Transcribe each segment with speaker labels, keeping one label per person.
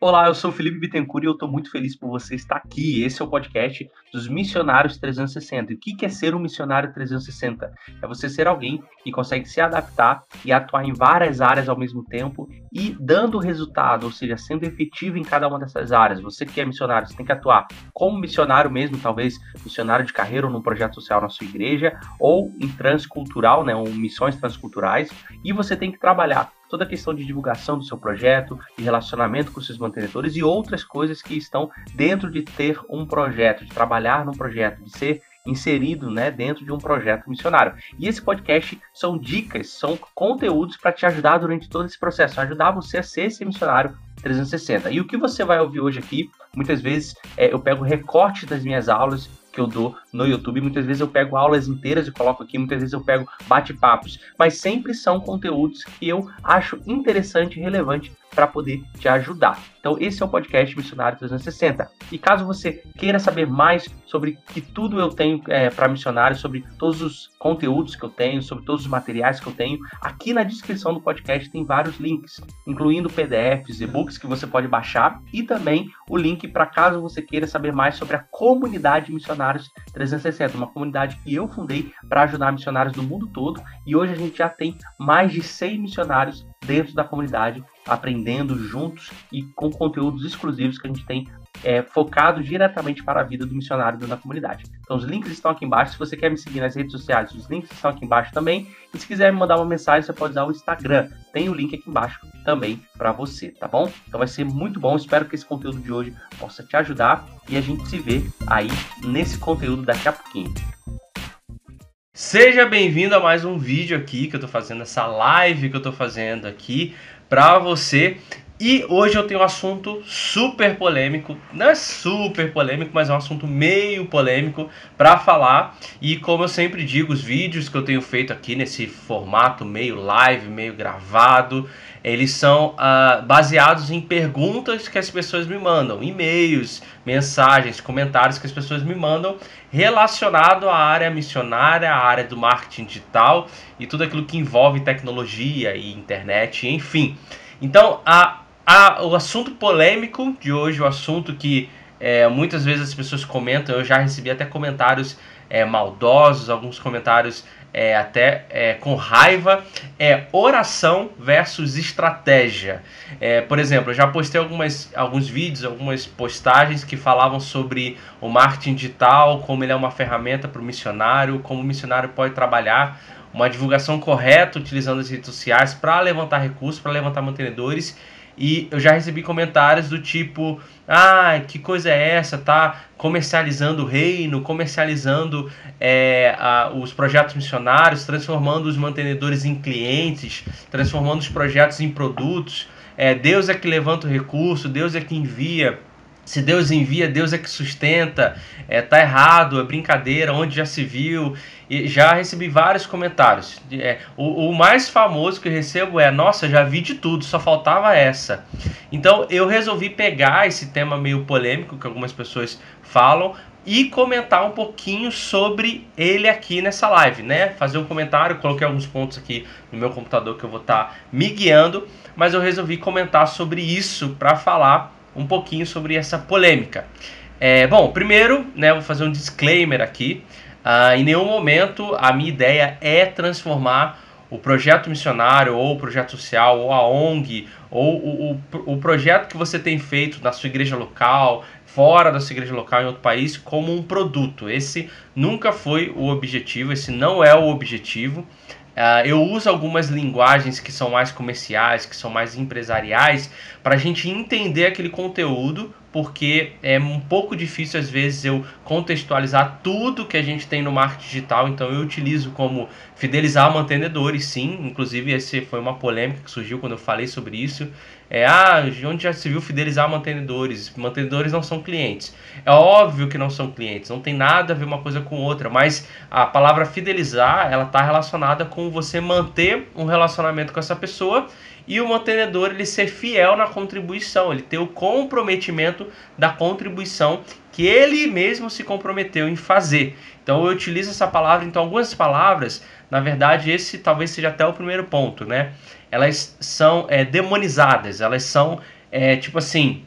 Speaker 1: Olá, eu sou Felipe Bittencourt e eu estou muito feliz por você estar aqui. Esse é o podcast dos Missionários 360. E o que é ser um missionário 360? É você ser alguém que consegue se adaptar e atuar em várias áreas ao mesmo tempo e dando resultado, ou seja, sendo efetivo em cada uma dessas áreas. Você que é missionário, você tem que atuar como missionário mesmo, talvez missionário de carreira ou num projeto social na sua igreja, ou em transcultural, né, ou missões transculturais, e você tem que trabalhar toda a questão de divulgação do seu projeto, de relacionamento com seus mantenedores e outras coisas que estão dentro de ter um projeto, de trabalhar num projeto, de ser inserido né, dentro de um projeto missionário. E esse podcast são dicas, são conteúdos para te ajudar durante todo esse processo, ajudar você a ser esse missionário 360. E o que você vai ouvir hoje aqui, muitas vezes é, eu pego recorte das minhas aulas que eu dou no YouTube. Muitas vezes eu pego aulas inteiras e coloco aqui, muitas vezes eu pego bate-papos, mas sempre são conteúdos que eu acho interessante e relevante para poder te ajudar. Então, esse é o podcast Missionário 360. E caso você queira saber mais sobre que tudo eu tenho é, para missionários, sobre todos os conteúdos que eu tenho, sobre todos os materiais que eu tenho, aqui na descrição do podcast tem vários links, incluindo PDFs, e-books que você pode baixar e também o link para caso você queira saber mais sobre a comunidade Missionários 360, uma comunidade que eu fundei para ajudar missionários do mundo todo e hoje a gente já tem mais de 100 missionários dentro da comunidade aprendendo juntos e com conteúdos exclusivos que a gente tem é, focado diretamente para a vida do missionário da comunidade. Então os links estão aqui embaixo. Se você quer me seguir nas redes sociais, os links estão aqui embaixo também. E se quiser me mandar uma mensagem, você pode usar o Instagram. Tem o link aqui embaixo também para você, tá bom? Então vai ser muito bom. Espero que esse conteúdo de hoje possa te ajudar e a gente se vê aí nesse conteúdo daqui a pouquinho. Seja bem-vindo a mais um vídeo aqui que eu tô fazendo, essa live que eu tô fazendo aqui para você. E hoje eu tenho um assunto super polêmico, não é super polêmico, mas é um assunto meio polêmico para falar. E como eu sempre digo, os vídeos que eu tenho feito aqui nesse formato meio live, meio gravado, eles são uh, baseados em perguntas que as pessoas me mandam, e-mails, mensagens, comentários que as pessoas me mandam relacionado à área missionária, à área do marketing digital e tudo aquilo que envolve tecnologia e internet, enfim. Então, a a, o assunto polêmico de hoje, o assunto que é, muitas vezes as pessoas comentam, eu já recebi até comentários é, maldosos, alguns comentários é, até é, com raiva, é oração versus estratégia. É, por exemplo, eu já postei algumas, alguns vídeos, algumas postagens que falavam sobre o marketing digital, como ele é uma ferramenta para o missionário, como o missionário pode trabalhar uma divulgação correta utilizando as redes sociais para levantar recursos, para levantar mantenedores e eu já recebi comentários do tipo: ah, que coisa é essa? Tá comercializando o reino, comercializando é, a, os projetos missionários, transformando os mantenedores em clientes, transformando os projetos em produtos. É, Deus é que levanta o recurso, Deus é que envia. Se Deus envia, Deus é que sustenta. É, tá errado, é brincadeira, onde já se viu. E já recebi vários comentários. É, o, o, mais famoso que eu recebo é: Nossa, já vi de tudo, só faltava essa. Então eu resolvi pegar esse tema meio polêmico que algumas pessoas falam e comentar um pouquinho sobre ele aqui nessa live, né? Fazer um comentário, coloquei alguns pontos aqui no meu computador que eu vou estar tá me guiando, mas eu resolvi comentar sobre isso para falar um pouquinho sobre essa polêmica. É, bom, primeiro, né, vou fazer um disclaimer aqui. Uh, em nenhum momento a minha ideia é transformar o projeto missionário, ou o projeto social, ou a ONG, ou o, o, o projeto que você tem feito na sua igreja local, fora da sua igreja local, em outro país, como um produto. Esse nunca foi o objetivo, esse não é o objetivo. Uh, eu uso algumas linguagens que são mais comerciais, que são mais empresariais, para a gente entender aquele conteúdo, porque é um pouco difícil às vezes eu contextualizar tudo que a gente tem no marketing digital, então eu utilizo como fidelizar mantenedores, sim, inclusive esse foi uma polêmica que surgiu quando eu falei sobre isso, é, ah, onde já se viu fidelizar mantenedores, mantenedores não são clientes, é óbvio que não são clientes, não tem nada a ver uma coisa com outra, mas a palavra fidelizar, ela está relacionada com você manter um relacionamento com essa pessoa e o mantenedor ele ser fiel na contribuição, ele ter o comprometimento da contribuição que ele mesmo se comprometeu em fazer. Então eu utilizo essa palavra, então algumas palavras, na verdade esse talvez seja até o primeiro ponto, né? Elas são é, demonizadas, elas são é, tipo assim,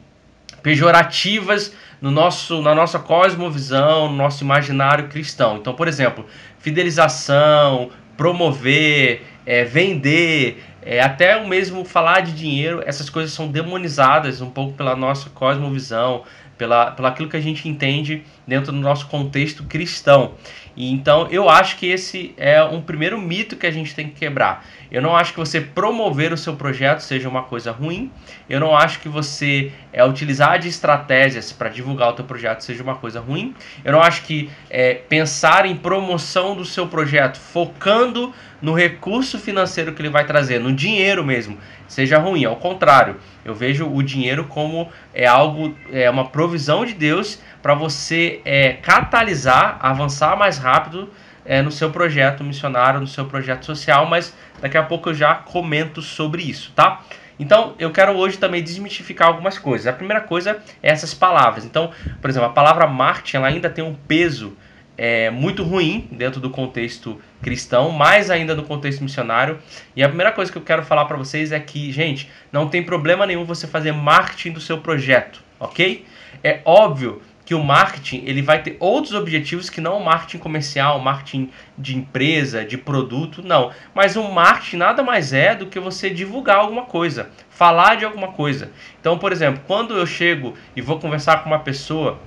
Speaker 1: pejorativas no nosso, na nossa cosmovisão, no nosso imaginário cristão. Então, por exemplo, fidelização, promover, é, vender, é, até o mesmo falar de dinheiro, essas coisas são demonizadas um pouco pela nossa cosmovisão, pela, pela aquilo que a gente entende dentro do nosso contexto cristão. E então eu acho que esse é um primeiro mito que a gente tem que quebrar. Eu não acho que você promover o seu projeto seja uma coisa ruim. Eu não acho que você é, utilizar de estratégias para divulgar o seu projeto seja uma coisa ruim. Eu não acho que é, pensar em promoção do seu projeto, focando no recurso financeiro que ele vai trazer, no dinheiro mesmo, seja ruim. Ao contrário, eu vejo o dinheiro como é algo, é uma provisão de Deus para você é, catalisar, avançar mais rápido é, no seu projeto missionário, no seu projeto social, mas daqui a pouco eu já comento sobre isso, tá? Então, eu quero hoje também desmistificar algumas coisas. A primeira coisa é essas palavras. Então, por exemplo, a palavra marketing ela ainda tem um peso é, muito ruim dentro do contexto cristão, mais ainda no contexto missionário. E a primeira coisa que eu quero falar para vocês é que, gente, não tem problema nenhum você fazer marketing do seu projeto, ok? É óbvio que o marketing ele vai ter outros objetivos que não o marketing comercial, marketing de empresa, de produto, não. Mas o marketing nada mais é do que você divulgar alguma coisa, falar de alguma coisa. Então, por exemplo, quando eu chego e vou conversar com uma pessoa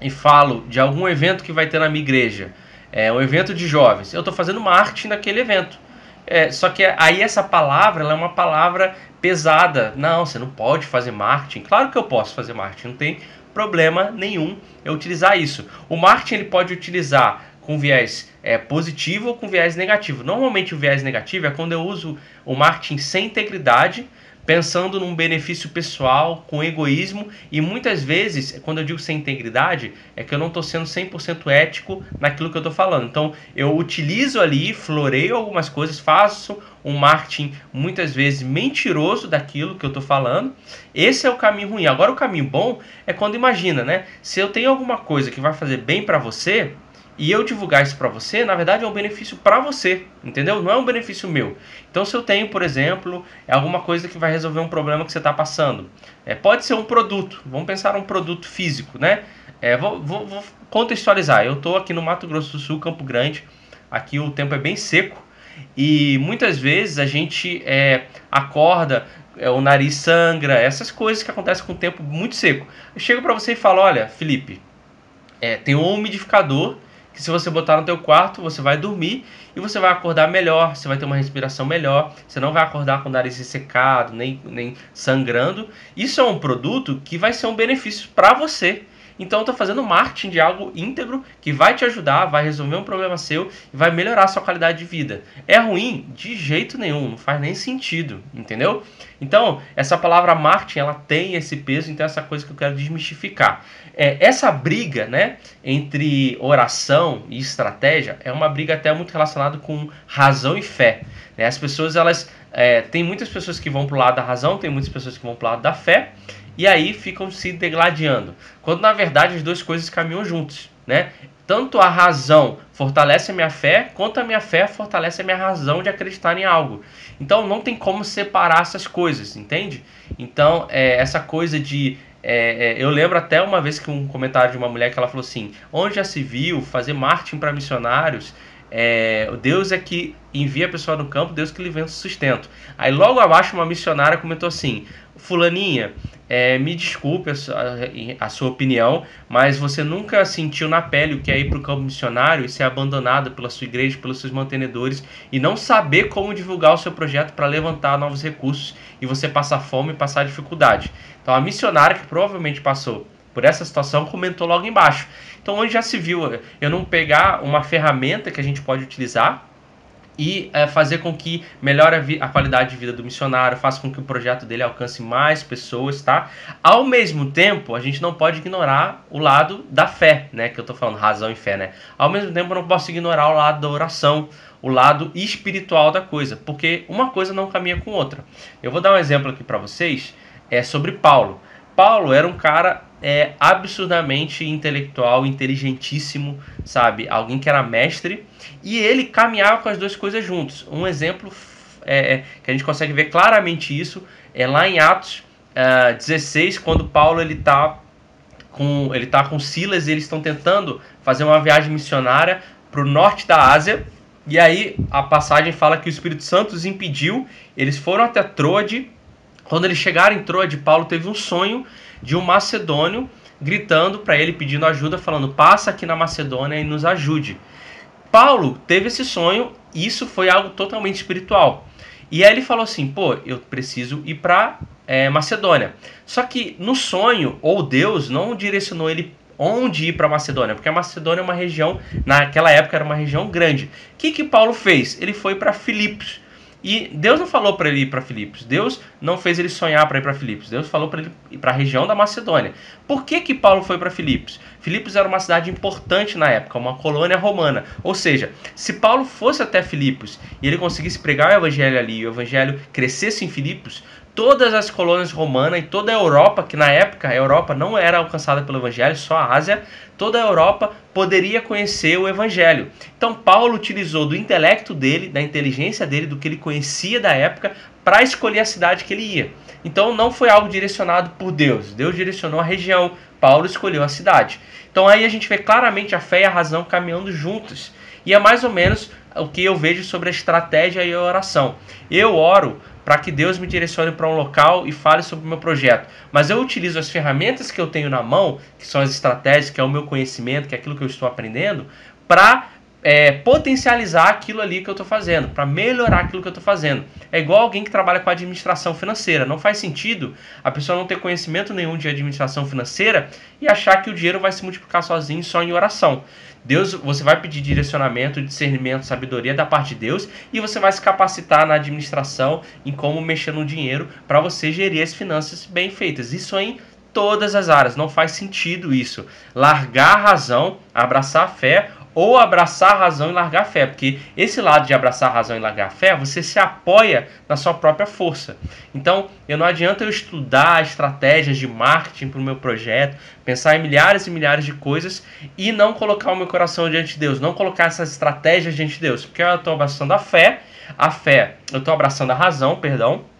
Speaker 1: e falo de algum evento que vai ter na minha igreja, é um evento de jovens, eu estou fazendo marketing daquele evento. É, só que aí essa palavra é uma palavra pesada. Não, você não pode fazer marketing. Claro que eu posso fazer marketing, não tem problema nenhum eu utilizar isso. O marketing ele pode utilizar com viés é, positivo ou com viés negativo. Normalmente o viés negativo é quando eu uso o marketing sem integridade pensando num benefício pessoal, com egoísmo, e muitas vezes, quando eu digo sem integridade, é que eu não estou sendo 100% ético naquilo que eu estou falando. Então, eu utilizo ali, floreio algumas coisas, faço um marketing muitas vezes mentiroso daquilo que eu estou falando. Esse é o caminho ruim. Agora, o caminho bom é quando imagina, né? Se eu tenho alguma coisa que vai fazer bem para você, e eu divulgar isso para você, na verdade é um benefício para você, entendeu? Não é um benefício meu. Então, se eu tenho, por exemplo, é alguma coisa que vai resolver um problema que você está passando, é, pode ser um produto. Vamos pensar um produto físico, né? É, vou, vou, vou contextualizar. Eu estou aqui no Mato Grosso do Sul, Campo Grande. Aqui o tempo é bem seco e muitas vezes a gente é, acorda, é, o nariz sangra, essas coisas que acontecem com o tempo muito seco. Eu chego para você e falo, olha, Felipe, é, tem um umidificador que se você botar no teu quarto, você vai dormir e você vai acordar melhor, você vai ter uma respiração melhor, você não vai acordar com o nariz ressecado, nem, nem sangrando. Isso é um produto que vai ser um benefício para você. Então eu estou fazendo marketing de algo íntegro que vai te ajudar, vai resolver um problema seu e vai melhorar a sua qualidade de vida. É ruim? De jeito nenhum, não faz nem sentido, entendeu? Então, essa palavra marketing, ela tem esse peso, então essa coisa que eu quero desmistificar. É, essa briga, né, entre oração e estratégia é uma briga até muito relacionada com razão e fé. Né? As pessoas, elas, é, tem muitas pessoas que vão para o lado da razão, tem muitas pessoas que vão para o lado da fé, e aí ficam se degladiando. Quando na verdade as duas coisas caminham juntos, né? Tanto a razão fortalece a minha fé, quanto a minha fé fortalece a minha razão de acreditar em algo. Então não tem como separar essas coisas, entende? Então é, essa coisa de é, é, eu lembro até uma vez que um comentário de uma mulher que ela falou assim: onde já se viu fazer marketing para missionários? É, Deus é que envia a pessoa no campo, Deus que lhe vem o sustento. Aí logo abaixo uma missionária comentou assim: Fulaninha, é, me desculpe a sua, a sua, opinião, mas você nunca sentiu na pele o que é ir para o campo missionário e ser abandonada pela sua igreja, pelos seus mantenedores e não saber como divulgar o seu projeto para levantar novos recursos e você passar fome e passar dificuldade. Então a missionária que provavelmente passou por essa situação comentou logo embaixo. Então onde já se viu eu não pegar uma ferramenta que a gente pode utilizar e é, fazer com que melhore a, a, qualidade de vida do missionário, faça com que o projeto dele alcance mais pessoas, tá? Ao mesmo tempo, a gente não pode ignorar o lado da fé, né? Que eu tô falando, razão e fé, né? Ao mesmo tempo, eu não posso ignorar o lado da oração, o lado espiritual da coisa, porque uma coisa não caminha com outra. Eu vou dar um exemplo aqui para vocês, é sobre Paulo. Paulo era um cara é, absurdamente intelectual, inteligentíssimo, sabe? Alguém que era mestre e ele caminhava com as duas coisas juntos. Um exemplo é, é, que a gente consegue ver claramente isso é lá em Atos, uh, 16, quando Paulo ele está com ele tá com Silas e eles estão tentando fazer uma viagem missionária para o norte da Ásia. E aí a passagem fala que o Espírito Santo os impediu. Eles foram até Troade. Quando eles chegaram em Troade, Paulo teve um sonho de um macedônio gritando para ele pedindo ajuda, falando: "Passa aqui na Macedônia e nos ajude". Paulo teve esse sonho, e isso foi algo totalmente espiritual. E aí ele falou assim: "Pô, eu preciso ir para é, Macedônia". Só que no sonho, ou Deus não direcionou ele onde ir para Macedônia, porque a Macedônia é uma região, naquela época era uma região grande. O que que Paulo fez? Ele foi para Filipos. E Deus não falou para ele ir para Filipos. Deus não fez ele sonhar para ir para Filipos. Deus falou para ele ir para a região da Macedônia. Por que que Paulo foi para Filipos? Filipos era uma cidade importante na época, uma colônia romana. Ou seja, se Paulo fosse até Filipos e ele conseguisse pregar o evangelho ali, e o evangelho crescesse em Filipos, todas as colônias romanas e toda a Europa, que na época a Europa não era alcançada pelo Evangelho, só a Ásia, toda a Europa poderia conhecer o Evangelho. Então Paulo utilizou do intelecto dele, da inteligência dele, do que ele conhecia da época, para escolher a cidade que ele ia. Então não foi algo direcionado por Deus, Deus direcionou a região, Paulo escolheu a cidade. Então aí a gente vê claramente a fé e a razão caminhando juntos. E é mais ou menos o que eu vejo sobre a estratégia e a oração. Eu oro para que Deus me direcione para um local e fale sobre o meu projeto. Mas eu utilizo as ferramentas que eu tenho na mão, que são as estratégias, que é o meu conhecimento, que é aquilo que eu estou aprendendo, para é, potencializar aquilo ali que eu estou fazendo, para melhorar aquilo que eu estou fazendo. É igual alguém que trabalha com administração financeira. Não faz sentido a pessoa não ter conhecimento nenhum de administração financeira e achar que o dinheiro vai se multiplicar sozinho só em oração. Deus, você vai pedir direcionamento, discernimento, sabedoria da parte de Deus e você vai se capacitar na administração, em como mexer no dinheiro para você gerir as finanças bem feitas. Isso em todas as áreas. Não faz sentido isso. Largar a razão, abraçar a fé ou abraçar a razão e largar a fé, porque esse lado de abraçar a razão e largar a fé, você se apoia na sua própria força. Então, eu não adianta eu estudar estratégias de marketing para o meu projeto, pensar em milhares e milhares de coisas e não colocar o meu coração diante de Deus, não colocar essas estratégias diante de Deus, porque eu estou abraçando a fé, a fé, eu estou abraçando a razão, perdão.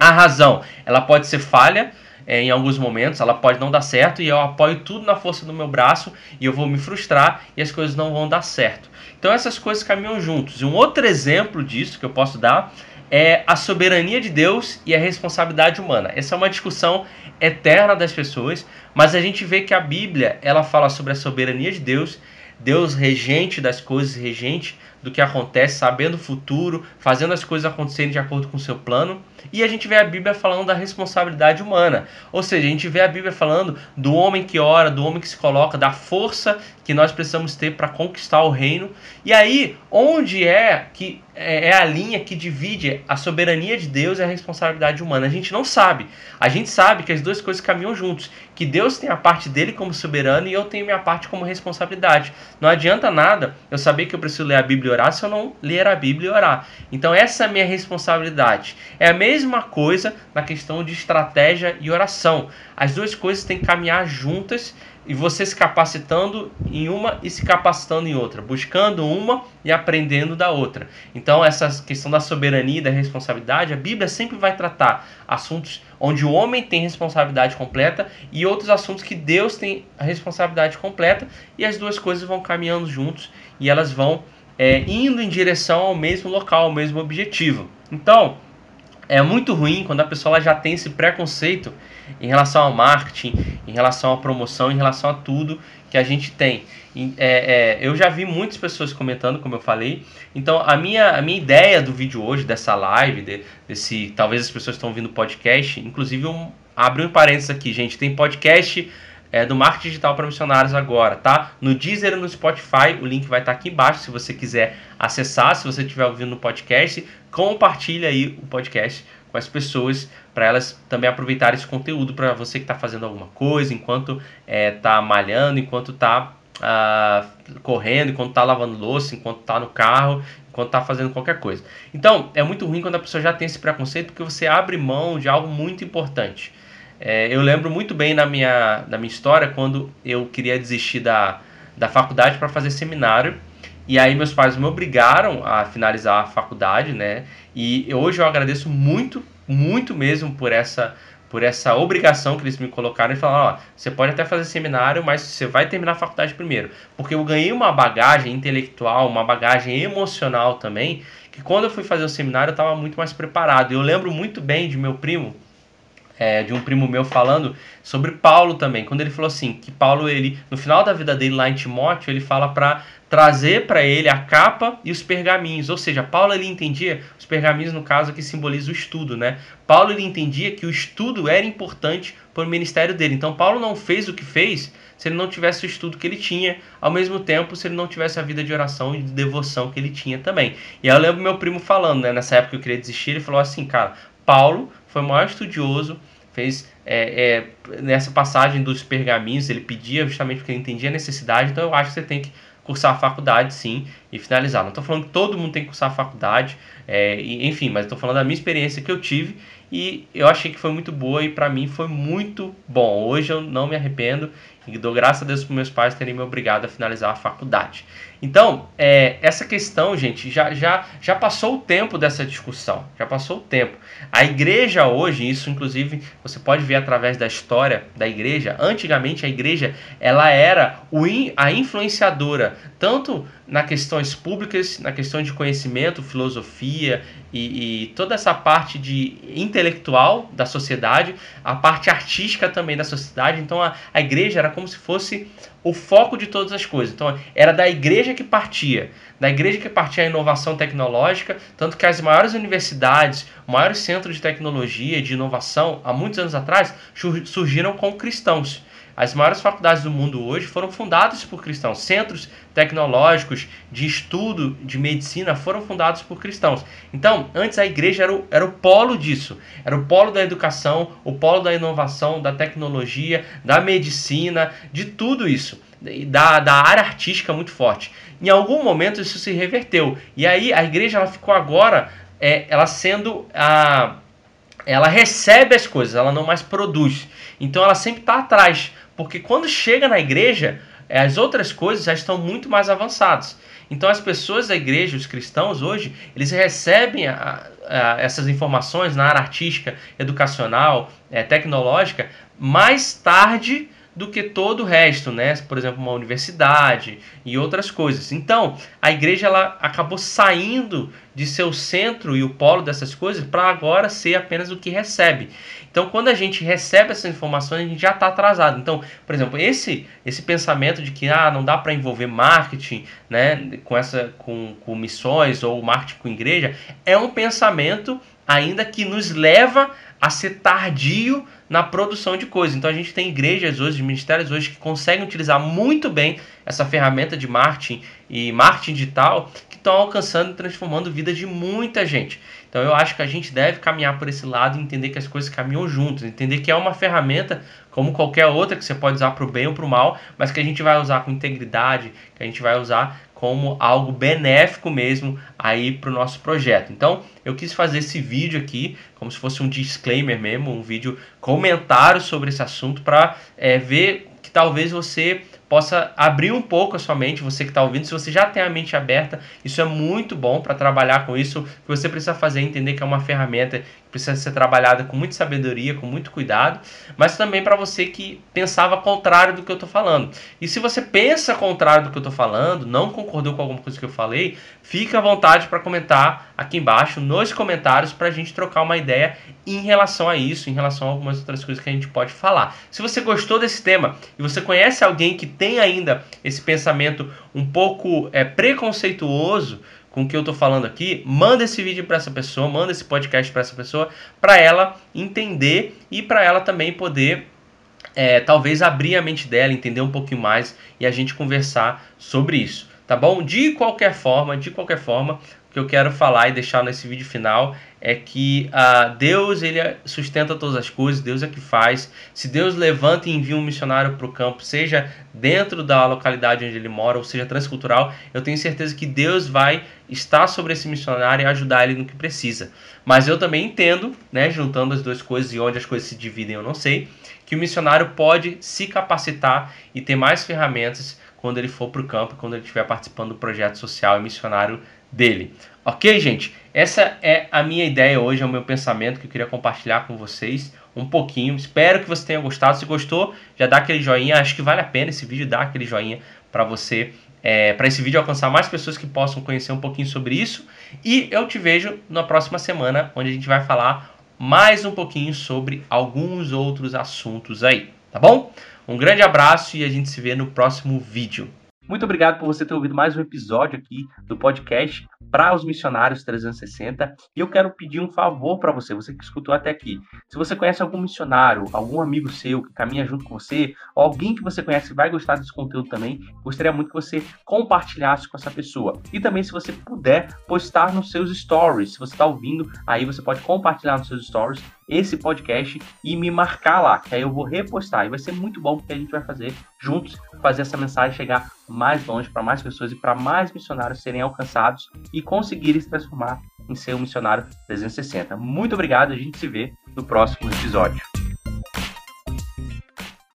Speaker 1: A razão, ela pode ser falha, é, em alguns momentos, ela pode não dar certo e eu apoio tudo na força do meu braço e eu vou me frustrar e as coisas não vão dar certo. Então essas coisas caminham juntos. E um outro exemplo disso que eu posso dar é a soberania de Deus e a responsabilidade humana. Essa é uma discussão eterna das pessoas, mas a gente vê que a Bíblia ela fala sobre a soberania de Deus, Deus regente das coisas, regente do que acontece, sabendo o futuro, fazendo as coisas acontecerem de acordo com o seu plano. E a gente vê a Bíblia falando da responsabilidade humana. Ou seja, a gente vê a Bíblia falando do homem que ora, do homem que se coloca, da força que nós precisamos ter para conquistar o reino. E aí, onde é que é, é a linha que divide a soberania de Deus e a responsabilidade humana? A gente não sabe. A gente sabe que as duas coisas caminham juntos. Que Deus tem a parte dele como soberano e eu tenho minha parte como responsabilidade. Não adianta nada eu saber que eu preciso ler a Bíblia e orar se eu não ler a Bíblia e orar. Então essa é a minha responsabilidade. É a mesma coisa na questão de estratégia e oração. As duas coisas têm que caminhar juntas e você se capacitando em uma e se capacitando em outra, buscando uma e aprendendo da outra. Então, essa questão da soberania e da responsabilidade, a Bíblia sempre vai tratar assuntos onde o homem tem responsabilidade completa e outros assuntos que Deus tem a responsabilidade completa, e as duas coisas vão caminhando juntos e elas vão é, indo em direção ao mesmo local, ao mesmo objetivo. Então, é muito ruim quando a pessoa já tem esse preconceito em relação ao marketing, em relação à promoção, em relação a tudo que a gente tem. É, é, eu já vi muitas pessoas comentando, como eu falei. Então, a minha, a minha ideia do vídeo hoje, dessa live, de, desse. Talvez as pessoas estão ouvindo podcast. Inclusive, um, abre um parênteses aqui, gente. Tem podcast é, do marketing digital para missionários agora, tá? No Deezer e no Spotify, o link vai estar tá aqui embaixo se você quiser acessar, se você estiver ouvindo no podcast, compartilha aí o podcast com as pessoas para elas também aproveitarem esse conteúdo para você que está fazendo alguma coisa, enquanto está é, malhando, enquanto está ah, correndo, enquanto está lavando louça, enquanto está no carro, enquanto está fazendo qualquer coisa. Então, é muito ruim quando a pessoa já tem esse preconceito porque você abre mão de algo muito importante. É, eu lembro muito bem na minha, na minha história quando eu queria desistir da, da faculdade para fazer seminário. E aí meus pais me obrigaram a finalizar a faculdade, né? E hoje eu agradeço muito, muito mesmo por essa por essa obrigação que eles me colocaram e falaram, ó, você pode até fazer seminário, mas você vai terminar a faculdade primeiro. Porque eu ganhei uma bagagem intelectual, uma bagagem emocional também, que quando eu fui fazer o seminário eu estava muito mais preparado. Eu lembro muito bem de meu primo, é, de um primo meu falando sobre Paulo também, quando ele falou assim, que Paulo, ele no final da vida dele lá em Timóteo, ele fala para trazer para ele a capa e os pergaminhos, ou seja, Paulo ele entendia, os pergaminhos no caso que simboliza o estudo, né? Paulo ele entendia que o estudo era importante para o ministério dele. Então Paulo não fez o que fez se ele não tivesse o estudo que ele tinha, ao mesmo tempo se ele não tivesse a vida de oração e de devoção que ele tinha também. E aí eu lembro meu primo falando, né, nessa época eu queria desistir, ele falou assim, cara, Paulo foi o maior estudioso, fez é, é, nessa passagem dos pergaminhos, ele pedia justamente porque ele entendia a necessidade, então eu acho que você tem que cursar a faculdade sim e finalizar. Não estou falando que todo mundo tem que cursar a faculdade, é, e, enfim, mas estou falando da minha experiência que eu tive e eu achei que foi muito boa e para mim foi muito bom. Hoje eu não me arrependo e dou graças a Deus para meus pais terem me obrigado a finalizar a faculdade. Então, é, essa questão, gente, já, já, já passou o tempo dessa discussão. Já passou o tempo. A igreja hoje, isso inclusive você pode ver através da história da igreja. Antigamente a igreja ela era a influenciadora tanto na questões públicas, na questão de conhecimento, filosofia e, e, toda essa parte de intelectual da sociedade, a parte artística também da sociedade. Então a, a igreja era como se fosse o foco de todas as coisas. Então era da igreja que partia, da igreja que partia a inovação tecnológica, tanto que as maiores universidades, maiores centros de tecnologia, de inovação, há muitos anos atrás, surgiram com cristãos. As maiores faculdades do mundo hoje foram fundadas por cristãos. Centros tecnológicos de estudo de medicina foram fundados por cristãos. Então, antes a igreja era o, era o polo disso. Era o polo da educação, o polo da inovação, da tecnologia, da medicina, de tudo isso. Da, da área artística muito forte. Em algum momento isso se reverteu. E aí a igreja ela ficou agora, é, ela sendo a ela recebe as coisas, ela não mais produz. Então ela sempre está atrás. Porque quando chega na igreja, as outras coisas já estão muito mais avançadas. Então as pessoas da igreja, os cristãos hoje, eles recebem a, a, essas informações na área artística, educacional, é, tecnológica, mais tarde do que todo o resto, né? Por exemplo, uma universidade e outras coisas. Então, a igreja ela acabou saindo de seu centro e o polo dessas coisas para agora ser apenas o que recebe. Então, quando a gente recebe essas informações, a gente já está atrasado. Então, por exemplo, esse esse pensamento de que ah, não dá para envolver marketing, né, com essa com, com missões ou marketing com igreja, é um pensamento ainda que nos leva a ser tardio na produção de coisas. Então a gente tem igrejas hoje, ministérios hoje que conseguem utilizar muito bem essa ferramenta de marketing e marketing digital que estão alcançando e transformando a vida de muita gente. Então eu acho que a gente deve caminhar por esse lado e entender que as coisas caminham juntas, entender que é uma ferramenta como qualquer outra que você pode usar para o bem ou para o mal, mas que a gente vai usar com integridade, que a gente vai usar como algo benéfico mesmo aí para o nosso projeto. Então, eu quis fazer esse vídeo aqui, como se fosse um disclaimer mesmo, um vídeo comentário sobre esse assunto para é, ver que talvez você possa abrir um pouco a sua mente, você que está ouvindo, se você já tem a mente aberta, isso é muito bom para trabalhar com isso. O que você precisa fazer é entender que é uma ferramenta que precisa ser trabalhada com muita sabedoria, com muito cuidado, mas também para você que pensava contrário do que eu estou falando. E se você pensa contrário do que eu estou falando, não concordou com alguma coisa que eu falei, fica à vontade para comentar aqui embaixo nos comentários para a gente trocar uma ideia em relação a isso, em relação a algumas outras coisas que a gente pode falar. Se você gostou desse tema e você conhece alguém que tem ainda esse pensamento um pouco é, preconceituoso com o que eu estou falando aqui, manda esse vídeo para essa pessoa, manda esse podcast para essa pessoa, para ela entender e para ela também poder é, talvez abrir a mente dela, entender um pouquinho mais e a gente conversar sobre isso, tá bom? De qualquer forma, de qualquer forma, que eu quero falar e deixar nesse vídeo final é que uh, Deus ele sustenta todas as coisas, Deus é que faz. Se Deus levanta e envia um missionário para o campo, seja dentro da localidade onde ele mora, ou seja transcultural, eu tenho certeza que Deus vai estar sobre esse missionário e ajudar ele no que precisa. Mas eu também entendo, né, juntando as duas coisas e onde as coisas se dividem eu não sei, que o missionário pode se capacitar e ter mais ferramentas quando ele for para o campo, quando ele estiver participando do projeto social e missionário dele. Ok, gente? Essa é a minha ideia hoje, é o meu pensamento que eu queria compartilhar com vocês um pouquinho. Espero que você tenha gostado. Se gostou, já dá aquele joinha. Acho que vale a pena esse vídeo, dar aquele joinha para você, é, para esse vídeo alcançar mais pessoas que possam conhecer um pouquinho sobre isso. E eu te vejo na próxima semana, onde a gente vai falar mais um pouquinho sobre alguns outros assuntos aí, tá bom? Um grande abraço e a gente se vê no próximo vídeo. Muito obrigado por você ter ouvido mais um episódio aqui do podcast para os missionários 360. E eu quero pedir um favor para você, você que escutou até aqui. Se você conhece algum missionário, algum amigo seu que caminha junto com você, ou alguém que você conhece que vai gostar desse conteúdo também, gostaria muito que você compartilhasse com essa pessoa. E também, se você puder, postar nos seus stories. Se você está ouvindo, aí você pode compartilhar nos seus stories esse podcast e me marcar lá, que aí eu vou repostar. E vai ser muito bom porque a gente vai fazer juntos, fazer essa mensagem chegar mais longe para mais pessoas e para mais missionários serem alcançados e conseguirem se transformar em ser um missionário 360. Muito obrigado, a gente se vê no próximo episódio.